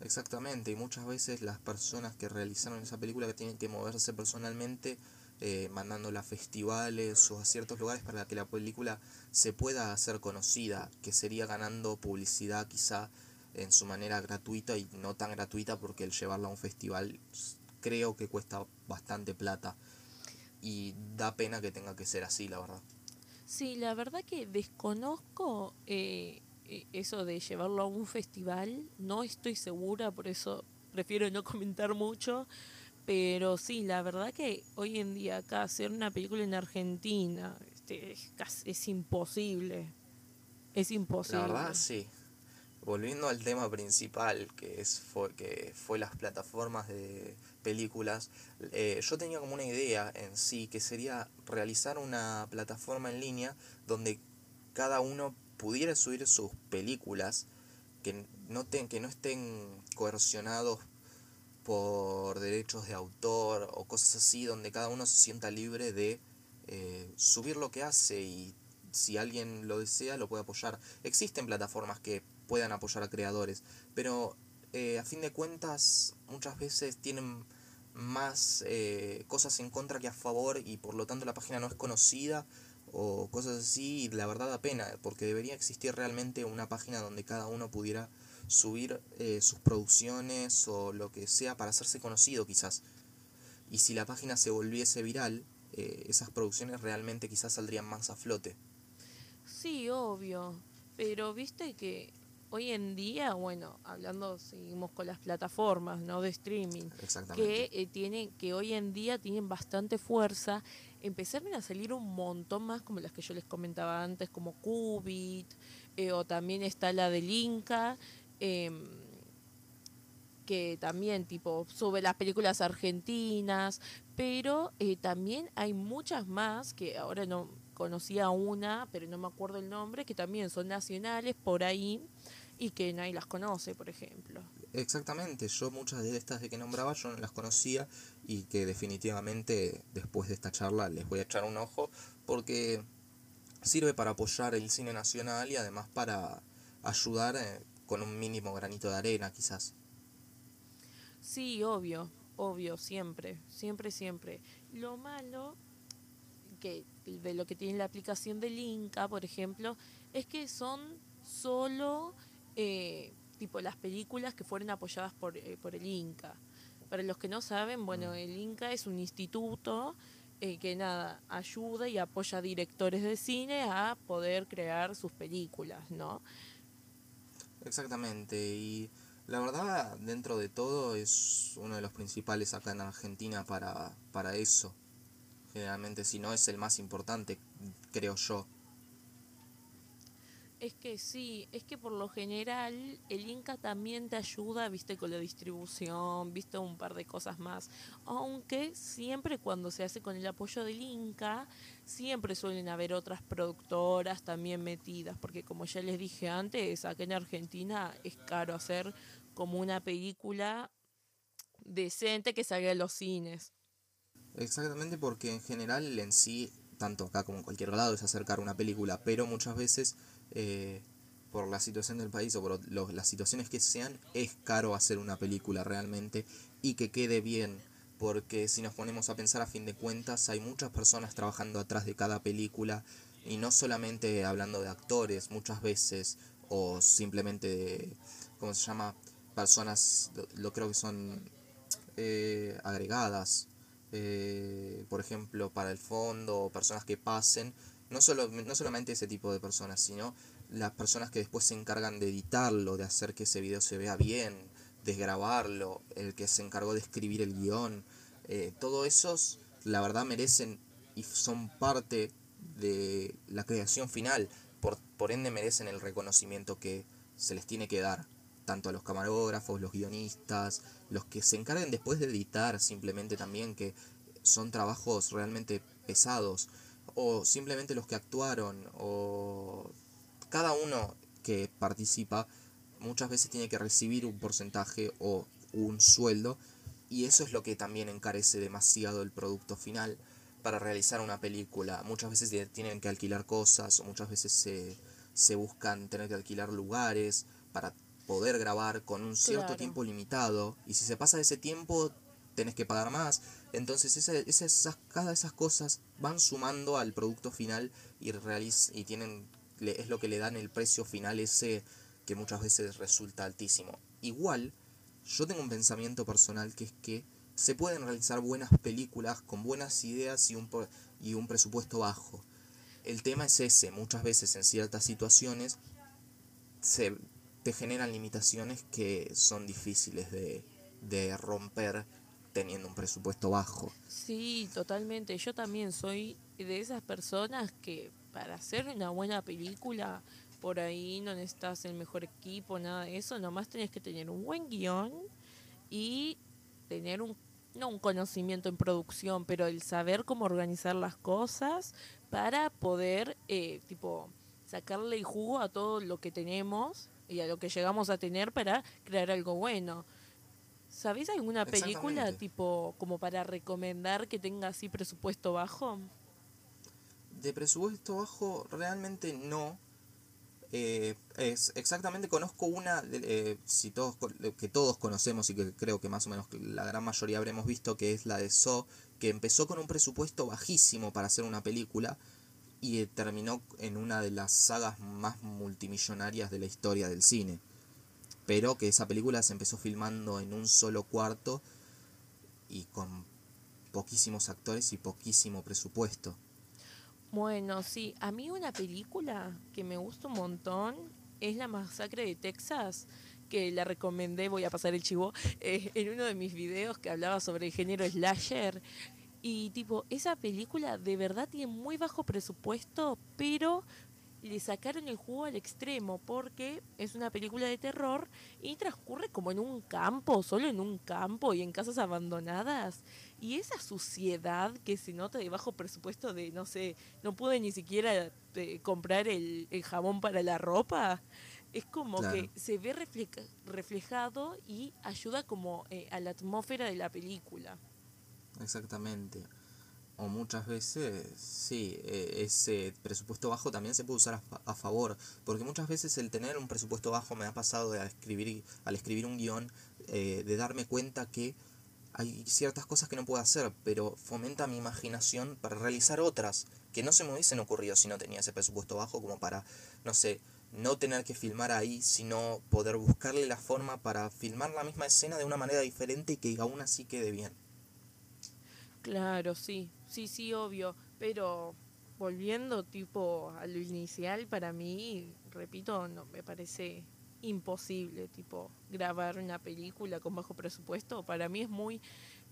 Exactamente, y muchas veces las personas que realizaron esa película que tienen que moverse personalmente, eh, mandándola a festivales o a ciertos lugares para que la película se pueda hacer conocida, que sería ganando publicidad quizá en su manera gratuita y no tan gratuita porque el llevarla a un festival creo que cuesta bastante plata. Y da pena que tenga que ser así, la verdad. Sí, la verdad que desconozco eh, eh, eso de llevarlo a un festival, no estoy segura, por eso prefiero no comentar mucho, pero sí, la verdad que hoy en día acá hacer una película en Argentina este, es, casi- es imposible, es imposible. La verdad, sí. volviendo al tema principal, que, es, fue, que fue las plataformas de películas, eh, yo tenía como una idea en sí, que sería realizar una plataforma en línea donde cada uno pudiera subir sus películas, que no, que no estén coercionados por derechos de autor o cosas así, donde cada uno se sienta libre de eh, subir lo que hace y si alguien lo desea lo puede apoyar. Existen plataformas que puedan apoyar a creadores, pero eh, a fin de cuentas muchas veces tienen más eh, cosas en contra que a favor y por lo tanto la página no es conocida o cosas así y la verdad da pena porque debería existir realmente una página donde cada uno pudiera subir eh, sus producciones o lo que sea para hacerse conocido quizás. Y si la página se volviese viral esas producciones realmente quizás saldrían más a flote. Sí obvio. Pero viste que hoy en día, bueno, hablando, seguimos con las plataformas ¿no? de streaming, que eh, tienen, que hoy en día tienen bastante fuerza, empezaron a salir un montón más, como las que yo les comentaba antes, como Qubit, eh, o también está la del Inca, em, que también tipo sube las películas argentinas, pero eh, también hay muchas más que ahora no conocía una, pero no me acuerdo el nombre, que también son nacionales por ahí y que nadie las conoce, por ejemplo. Exactamente, yo muchas de estas de que nombraba yo no las conocía y que definitivamente después de esta charla les voy a echar un ojo porque sirve para apoyar el cine nacional y además para ayudar eh, con un mínimo granito de arena quizás. Sí, obvio, obvio, siempre, siempre, siempre. Lo malo que de lo que tiene la aplicación del Inca, por ejemplo, es que son solo eh, tipo las películas que fueron apoyadas por, eh, por el Inca. Para los que no saben, bueno, mm. el Inca es un instituto eh, que nada, ayuda y apoya a directores de cine a poder crear sus películas, ¿no? Exactamente, y la verdad, dentro de todo, es uno de los principales acá en Argentina para, para eso. Generalmente, si no es el más importante, creo yo. Es que sí, es que por lo general el Inca también te ayuda, viste, con la distribución, viste, un par de cosas más. Aunque siempre cuando se hace con el apoyo del Inca, siempre suelen haber otras productoras también metidas, porque como ya les dije antes, acá en Argentina es caro hacer como una película decente que salga a los cines. Exactamente, porque en general en sí, tanto acá como en cualquier lado, es acercar una película, pero muchas veces eh, por la situación del país o por las situaciones que sean, es caro hacer una película realmente y que quede bien. Porque si nos ponemos a pensar a fin de cuentas, hay muchas personas trabajando atrás de cada película y no solamente hablando de actores muchas veces o simplemente de, ¿cómo se llama? Personas, lo, creo que son eh, agregadas, eh, por ejemplo, para el fondo o personas que pasen no, solo, no solamente ese tipo de personas, sino las personas que después se encargan de editarlo, de hacer que ese video se vea bien, de grabarlo, el que se encargó de escribir el guion. Eh, todo esos, la verdad, merecen y son parte de la creación final. Por, por ende, merecen el reconocimiento que se les tiene que dar. Tanto a los camarógrafos, los guionistas, los que se encarguen después de editar, simplemente también, que son trabajos realmente pesados o simplemente los que actuaron, o cada uno que participa muchas veces tiene que recibir un porcentaje o un sueldo y eso es lo que también encarece demasiado el producto final para realizar una película. Muchas veces tienen que alquilar cosas o muchas veces se, se buscan tener que alquilar lugares para poder grabar con un cierto tiempo limitado y si se pasa ese tiempo tenés que pagar más. Entonces esas, cada esas cosas van sumando al producto final y, y tienen, es lo que le dan el precio final ese que muchas veces resulta altísimo. Igual, yo tengo un pensamiento personal que es que se pueden realizar buenas películas con buenas ideas y un, y un presupuesto bajo. El tema es ese, muchas veces en ciertas situaciones se te generan limitaciones que son difíciles de, de romper teniendo un presupuesto bajo. Sí, totalmente. Yo también soy de esas personas que para hacer una buena película por ahí no necesitas el mejor equipo, nada de eso, nomás tenés que tener un buen guion y tener un, no un conocimiento en producción, pero el saber cómo organizar las cosas para poder, eh, tipo, sacarle jugo a todo lo que tenemos y a lo que llegamos a tener para crear algo bueno. ¿Sabéis alguna película tipo como para recomendar que tenga así presupuesto bajo? De presupuesto bajo, realmente no. Eh, es exactamente conozco una de- eh, si todos que todos conocemos y que creo que más o menos la gran mayoría habremos visto que es la de So que empezó con un presupuesto bajísimo para hacer una película y terminó en una de las sagas más multimillonarias de la historia del cine pero que esa película se empezó filmando en un solo cuarto y con poquísimos actores y poquísimo presupuesto Bueno, sí, a mí una película que me gusta un montón es La Masacre de Texas, que la recomendé, voy a pasar el chivo, eh, en uno de mis videos que hablaba sobre el género slasher. Y tipo, esa película de verdad tiene muy bajo presupuesto, pero le sacaron el jugo al extremo porque es una película de terror y transcurre como en un campo, solo en un campo y en casas abandonadas. Y esa suciedad que se nota de bajo presupuesto de, no sé, no pude ni siquiera eh, comprar el, el jabón para la ropa, es como Claro. que se ve refleja- reflejado y ayuda como eh, a la atmósfera de la película. Exactamente. O muchas veces, sí, eh, ese presupuesto bajo también se puede usar a, a favor. Porque muchas veces el tener un presupuesto bajo me ha pasado de al escribir, al escribir un guion, eh, de darme cuenta que hay ciertas cosas que no puedo hacer, pero fomenta mi imaginación para realizar otras que no se me hubiesen ocurrido si no tenía ese presupuesto bajo, como para, no sé, no tener que filmar ahí, sino poder buscarle la forma para filmar la misma escena de una manera diferente y que aún así quede bien. Claro, sí, sí, sí, obvio, pero volviendo tipo a lo inicial, para mí, repito, no me parece imposible, tipo, grabar una película con bajo presupuesto, para mí es muy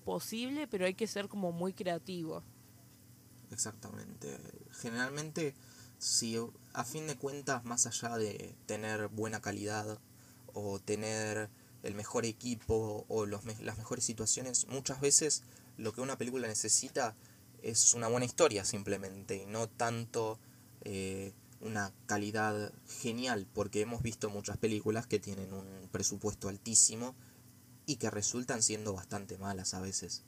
posible, pero hay que ser como muy creativo. Exactamente. Generalmente, si a fin de cuentas, más allá de tener buena calidad o tener el mejor equipo o los las mejores situaciones, muchas veces lo que una película necesita es una buena historia simplemente y no tanto eh, una calidad genial, porque hemos visto muchas películas que tienen un presupuesto altísimo y que resultan siendo bastante malas a veces.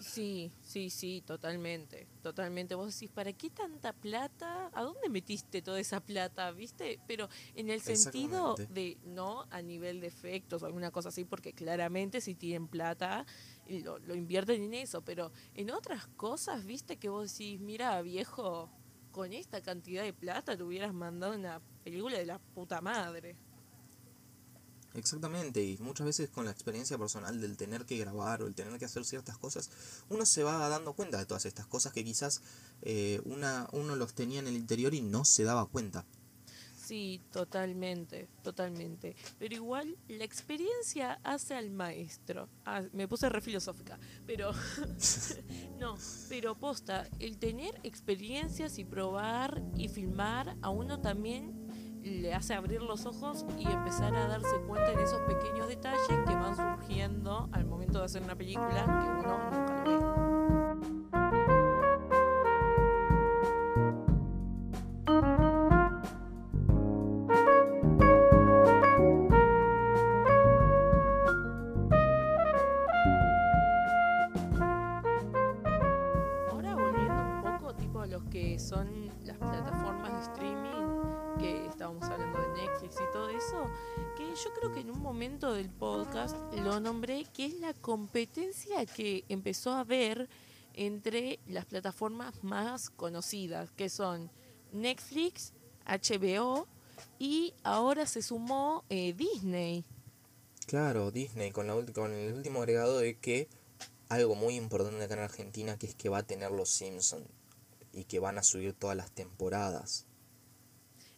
Sí, sí, sí, totalmente, totalmente. Vos decís, ¿para qué tanta plata? ¿A dónde metiste toda esa plata? ¿Viste? Pero en el sentido de, no a nivel de efectos o alguna cosa así, porque claramente si tienen plata, lo, lo invierten en eso, pero en otras cosas, ¿viste? Que vos decís, mira, viejo, con esta cantidad de plata te hubieras mandado una película de la puta madre. Exactamente, y muchas veces con la experiencia personal del tener que grabar o el tener que hacer ciertas cosas, uno se va dando cuenta de todas estas cosas que quizás eh, una, uno los tenía en el interior y no se daba cuenta. Sí, totalmente, totalmente. Pero igual la experiencia hace al maestro. Ah, me puse re filosófica, pero no, pero posta, el tener experiencias y probar y filmar a uno también le hace abrir los ojos y empezar a darse cuenta en esos pequeños detalles que van surgiendo al momento de hacer una película que uno nunca ve. Competencia que empezó a haber entre las plataformas más conocidas, que son Netflix, HBO y ahora se sumó eh, Disney. Claro, Disney, con, la con el último agregado de que algo muy importante acá en Argentina, que es que va a tener los Simpsons y que van a subir todas las temporadas.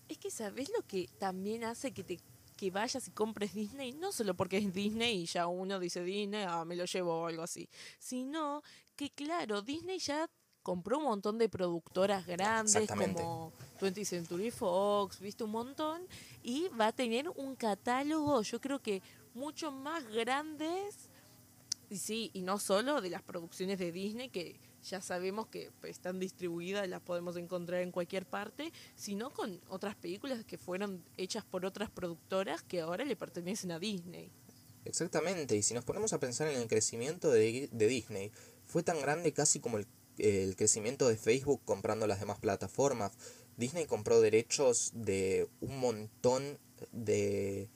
Es que sabes lo que también hace que te que vayas y compres Disney, no solo porque es Disney y ya uno dice Disney, ah, me lo llevo o algo así, sino que claro, Disney ya compró un montón de productoras grandes como 20 Century Fox, viste un montón, y va a tener un catálogo, yo creo que mucho más grandes, y sí, y no solo de las producciones de Disney, que ya sabemos que pues, están distribuidas, las podemos encontrar en cualquier parte, sino con otras películas que fueron hechas por otras productoras que ahora le pertenecen a Disney. Exactamente, y si nos ponemos a pensar en el crecimiento de, de Disney, fue tan grande casi como el el crecimiento de Facebook comprando las demás plataformas. Disney compró derechos de un montón de,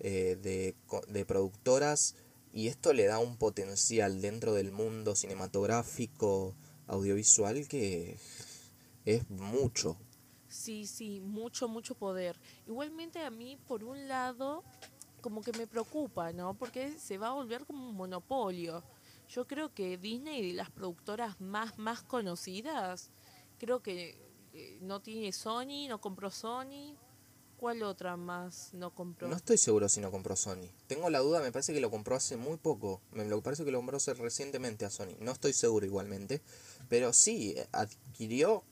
eh, de, de, productoras y esto le da un potencial dentro del mundo cinematográfico, audiovisual que es mucho. Sí, sí, mucho, mucho poder. Igualmente a mí, por un lado, como que me preocupa, ¿no? Porque se va a volver como un monopolio. Yo creo que Disney, las productoras más, más conocidas, creo que eh, no tiene Sony, no compró Sony. ¿Cuál otra más no compró? No estoy seguro si no compró Sony. Tengo la duda, me parece que lo compró hace muy poco. Me parece que lo compró recientemente a Sony. No estoy seguro igualmente. Pero sí, adquirió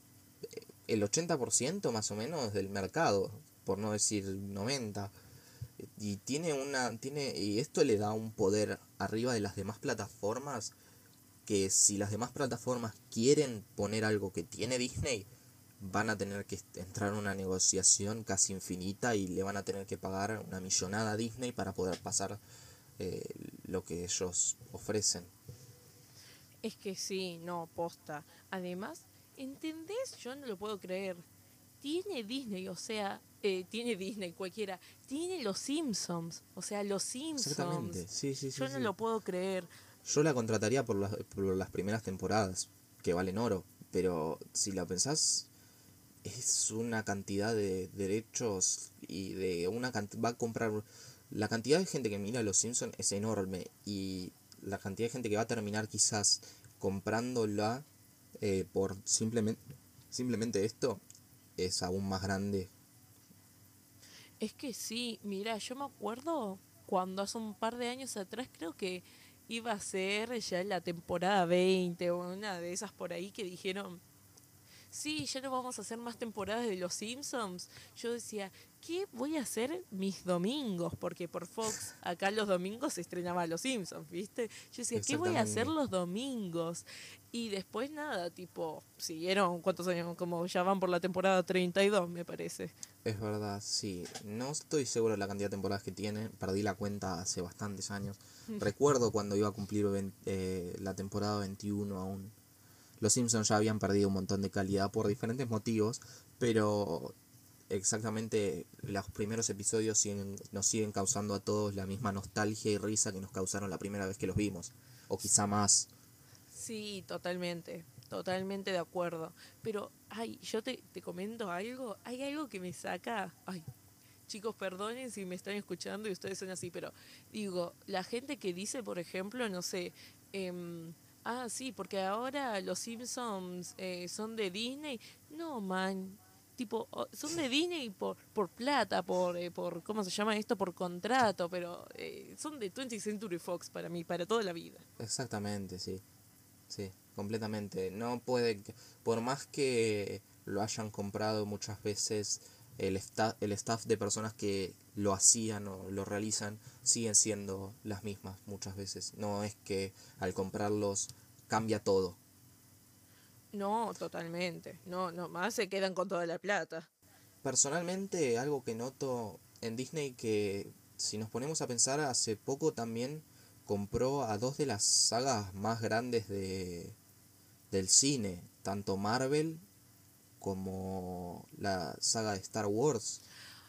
eh, el 80% más o menos del mercado, por no decir 90% y tiene una tiene y esto le da un poder arriba de las demás plataformas que si las demás plataformas quieren poner algo que tiene Disney van a tener que entrar en una negociación casi infinita y le van a tener que pagar una millonada a Disney para poder pasar eh, lo que ellos ofrecen. Es que sí, no, posta. Además, ¿entendés? Yo no lo puedo creer. Tiene Disney, o sea, eh, tiene Disney, cualquiera, tiene los Simpsons, o sea, los Simpsons. Sí, sí, Yo no lo puedo creer. Yo la contrataría por las, por las primeras temporadas, que valen oro, pero si la pensás, es una cantidad de derechos y de una va a comprar la cantidad de gente que mira los Simpsons es enorme y la cantidad de gente que va a terminar quizás comprándola eh, por simplemente simplemente esto es aún más grande. Es que sí, mira, yo me acuerdo cuando hace un par de años atrás creo que iba a ser ya la temporada 20 o una de esas por ahí que dijeron, sí, ya no vamos a hacer más temporadas de Los Simpsons. Yo decía, ¿qué voy a hacer mis domingos? Porque por Fox, acá los domingos se estrenaba Los Simpsons, ¿viste? Yo decía, ¿qué voy a hacer los domingos? Y después nada, tipo, siguieron, ¿cuántos años? Como ya van por la temporada 32, me parece. Es verdad, sí. No estoy seguro de la cantidad de temporadas que tiene. Perdí la cuenta hace bastantes años. Recuerdo cuando iba a cumplir eh, la temporada 21 aún. Los Simpsons ya habían perdido un montón de calidad por diferentes motivos, pero exactamente los primeros episodios nos siguen causando a todos la misma nostalgia y risa que nos causaron la primera vez que los vimos. O quizá más. Sí, totalmente. Totalmente de acuerdo. Pero, ay, yo te, te comento algo. Hay algo que me saca. Ay, chicos, perdonen si me están escuchando y ustedes son así, pero digo, la gente que dice, por ejemplo, no sé, eh, ah, sí, porque ahora los Simpsons eh, son de Disney. No, man, tipo, son de Disney por, por plata, por, eh, por, ¿cómo se llama esto? Por contrato, pero eh, son de 20th Century Fox para mí, para toda la vida. Exactamente, sí. Sí completamente. No puede, por más que lo hayan comprado muchas veces, el staff, el staff de personas que lo hacían o lo realizan siguen siendo las mismas muchas veces. No es que al comprarlos cambia todo. No, totalmente. No, no, más se quedan con toda la plata. Personalmente, algo que noto en Disney que si nos ponemos a pensar hace poco también compró a dos de las sagas más grandes de, del cine, tanto Marvel como la saga de Star Wars.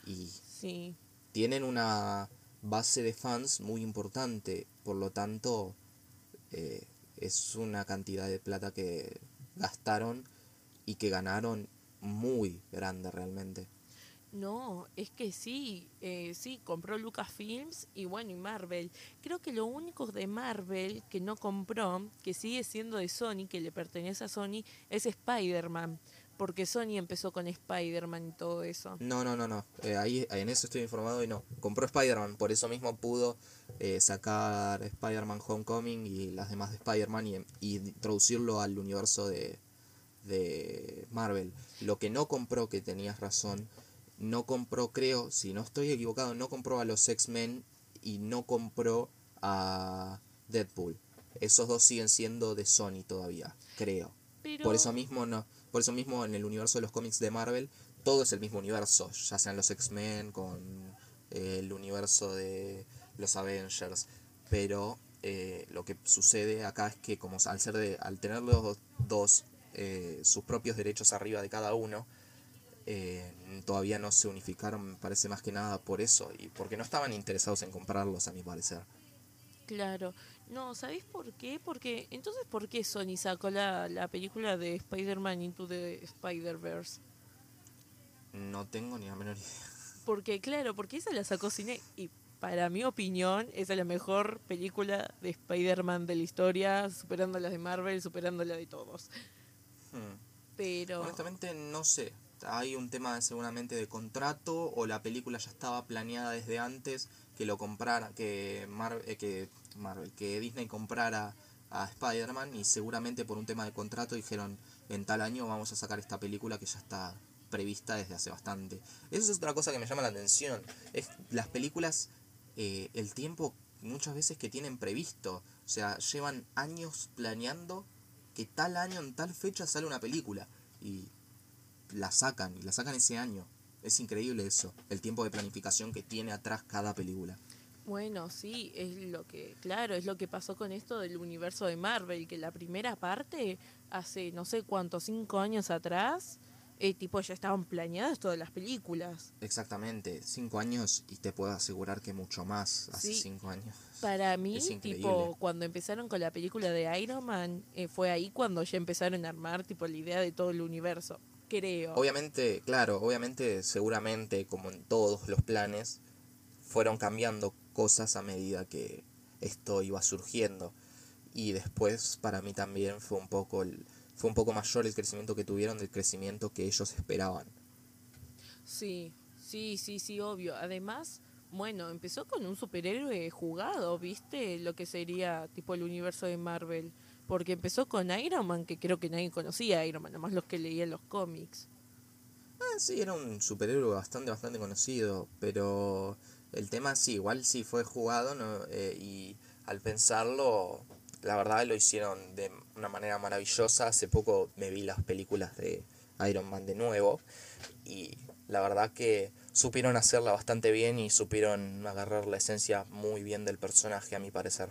Y sí. tienen una base de fans muy importante, por lo tanto eh, es una cantidad de plata que gastaron y que ganaron muy grande realmente. No, es que sí, eh, sí, compró Lucasfilms y bueno, y Marvel. Creo que lo único de Marvel que no compró, que sigue siendo de Sony, que le pertenece a Sony, es Spider-Man. Porque Sony empezó con Spider-Man y todo eso. No, no, no, no. Eh, ahí en eso estoy informado y no. Compró Spider-Man, por eso mismo pudo eh, sacar Spider-Man Homecoming y las demás de Spider-Man y, y introducirlo al universo de, de Marvel. Lo que no compró, que tenías razón, no compró, creo, si no estoy equivocado, no compró a los X-Men y no compró a Deadpool. Esos dos siguen siendo de Sony todavía, creo. Por eso mismo no, por eso mismo en el universo de los cómics de Marvel todo es el mismo universo, ya sean los X-Men con eh, el universo de los Avengers, pero eh, lo que sucede acá es que como al ser de al tener los dos eh, sus propios derechos arriba de cada uno todavía no se unificaron me parece más que nada por eso. Y porque no estaban interesados en comprarlos a mi parecer. Claro no, ¿sabéis por qué? Porque, entonces, ¿por qué Sony sacó la, la película de Spider-Man Into the Spider-Verse? No tengo ni la menor idea. Porque, claro, porque esa la sacó Cine y para mi opinión, esa es la mejor película de Spider-Man de la historia, superando las de Marvel, superando la de todos. Hmm. Pero... Honestamente, no sé. Hay un tema seguramente de contrato o la película ya estaba planeada desde antes que lo comprara, que, Marvel, eh, que Marvel, que Disney comprara a Spider-Man y seguramente por un tema de contrato dijeron en tal año vamos a sacar esta película que ya está prevista desde hace bastante. Eso es otra cosa que me llama la atención. Es las películas, eh, el tiempo muchas veces que tienen previsto. O sea, llevan años planeando que tal año, en tal fecha sale una película. Y la sacan, y la sacan ese año. Es increíble eso, el tiempo de planificación que tiene atrás cada película. Bueno, sí, es lo que, claro, es lo que pasó con esto del universo de Marvel, que la primera parte, hace no sé cuántos, cinco años atrás, eh, tipo ya estaban planeadas todas las películas. Exactamente, cinco años y te puedo asegurar que mucho más hace cinco años. Para mí, tipo, cuando empezaron con la película de Iron Man, eh, fue ahí cuando ya empezaron a armar tipo la idea de todo el universo creo. Obviamente, claro, obviamente, seguramente, como en todos los planes, fueron cambiando cosas a medida que esto iba surgiendo. Y después, para mí también fue un poco el, fue un poco mayor el crecimiento que tuvieron del crecimiento que ellos esperaban. Sí, sí, sí, sí, obvio. Además, bueno, empezó con un superhéroe jugado, ¿viste? Lo que sería tipo el universo de Marvel. Porque empezó con Iron Man, que creo que nadie conocía a Iron Man, nomás los que leían los cómics. Ah, sí, era un superhéroe bastante, bastante conocido, pero el tema sí, igual sí fue jugado ¿no? Eh, y al pensarlo, la verdad lo hicieron de una manera maravillosa. Hace poco me vi las películas de Iron Man de nuevo y la verdad que supieron hacerla bastante bien y supieron agarrar la esencia muy bien del personaje a mi parecer.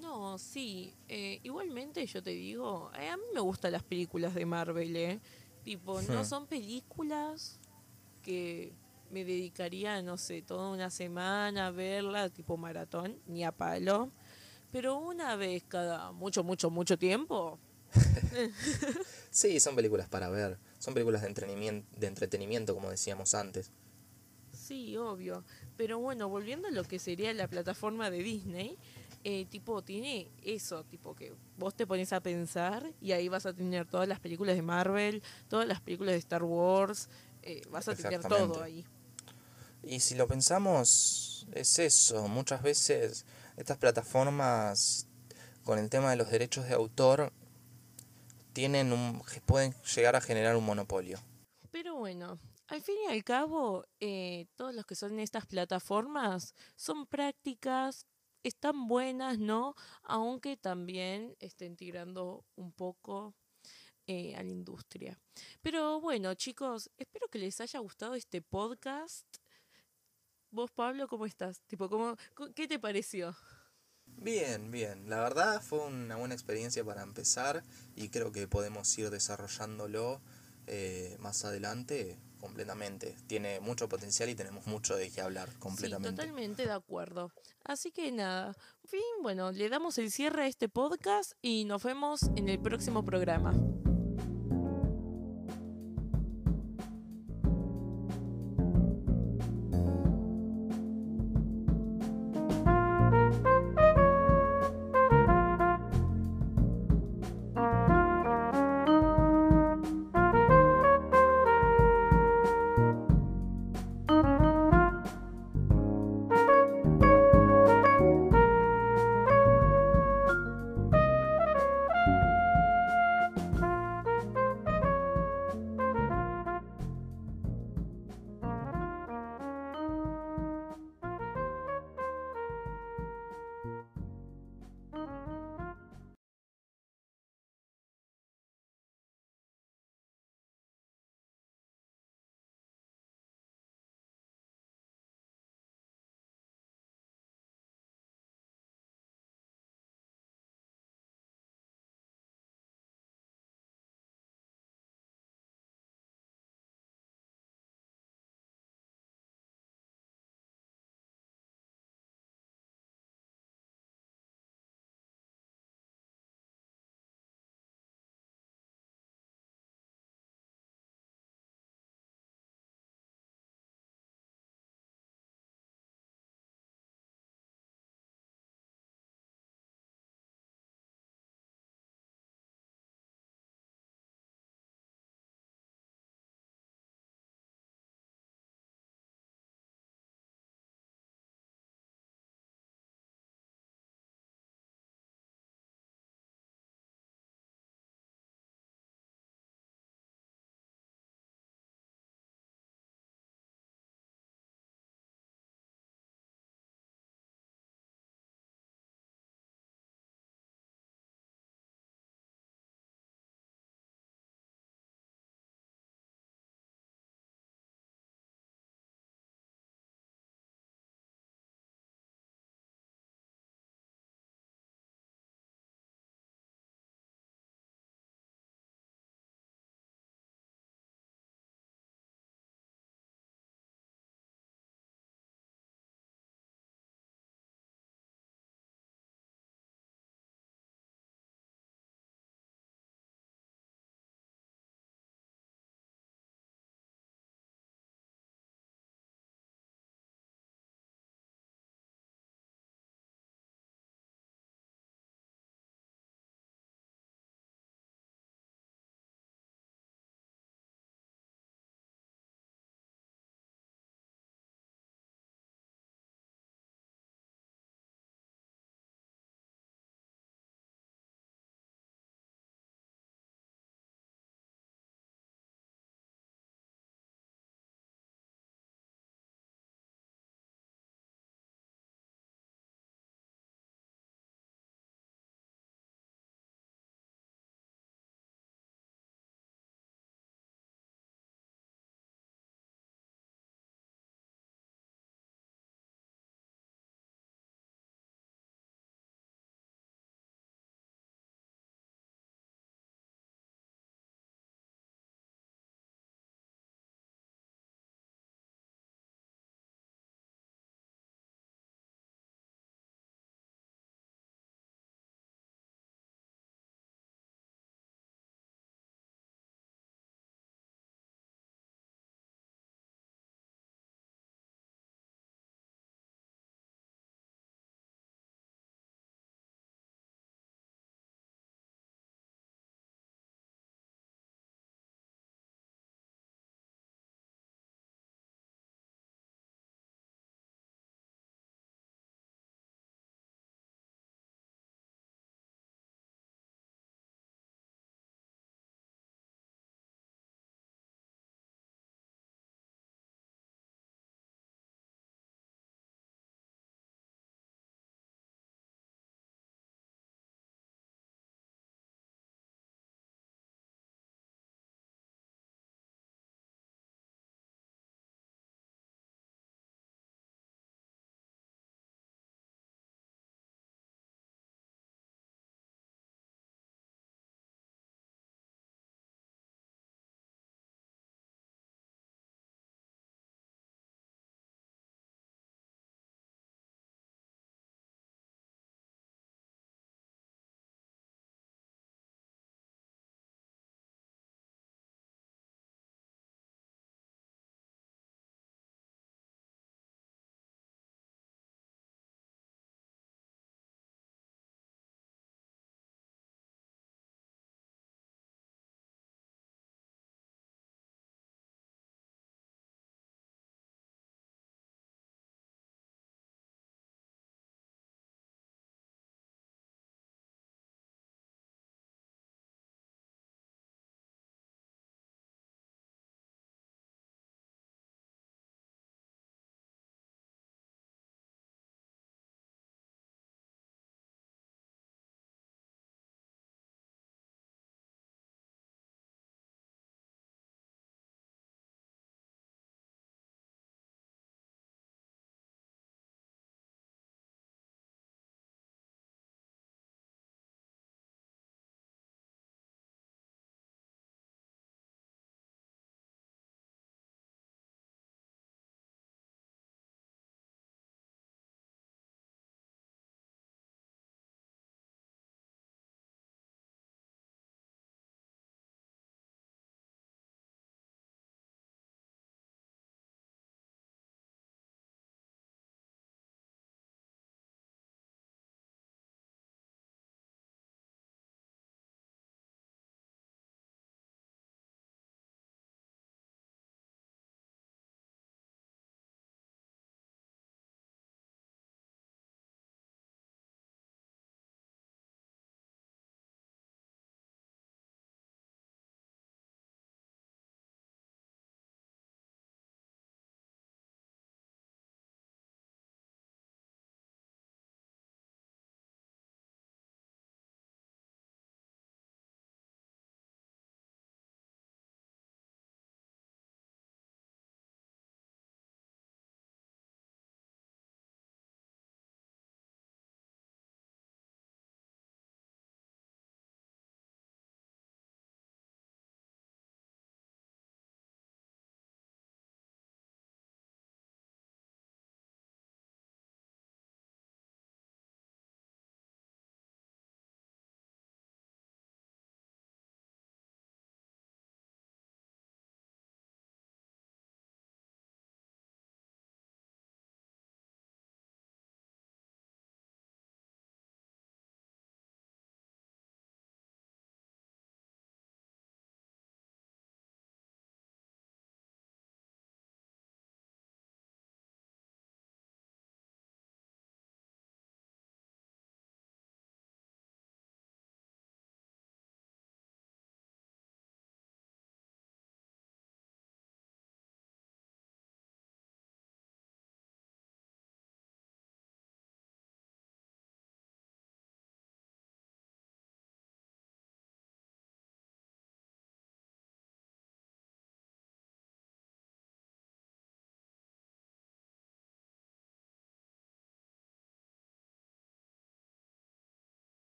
No, sí. Eh, igualmente yo te digo, eh, a mí me gustan las películas de Marvel, ¿eh? Tipo, no hmm. son películas que me dedicaría, no sé, toda una semana a verla, tipo maratón, ni a palo. Pero una vez cada mucho, mucho, mucho tiempo. sí, son películas para ver. Son películas de entretenimiento, de entretenimiento, como decíamos antes. Sí, obvio. Pero bueno, volviendo a lo que sería la plataforma de Disney, eh, tipo, tiene eso, tipo que vos te pones a pensar y ahí vas a tener todas las películas de Marvel, todas las películas de Star Wars, eh, vas a tener todo ahí. Y si lo pensamos, es eso, muchas veces estas plataformas con el tema de los derechos de autor tienen un, pueden llegar a generar un monopolio. Pero bueno, al fin y al cabo, eh, todos los que son estas plataformas son prácticas, están buenas, ¿no? Aunque también estén tirando un poco eh, a la industria. Pero bueno, chicos, espero que les haya gustado este podcast. Vos, Pablo, ¿cómo estás? Tipo, ¿cómo, ¿qué te pareció? Bien, bien. La verdad fue una buena experiencia para empezar y creo que podemos ir desarrollándolo eh, más adelante completamente. Tiene mucho potencial y tenemos mucho de qué hablar completamente. totalmente de acuerdo. Así que nada, fin, bueno, le damos el cierre a este podcast y nos vemos en el próximo programa.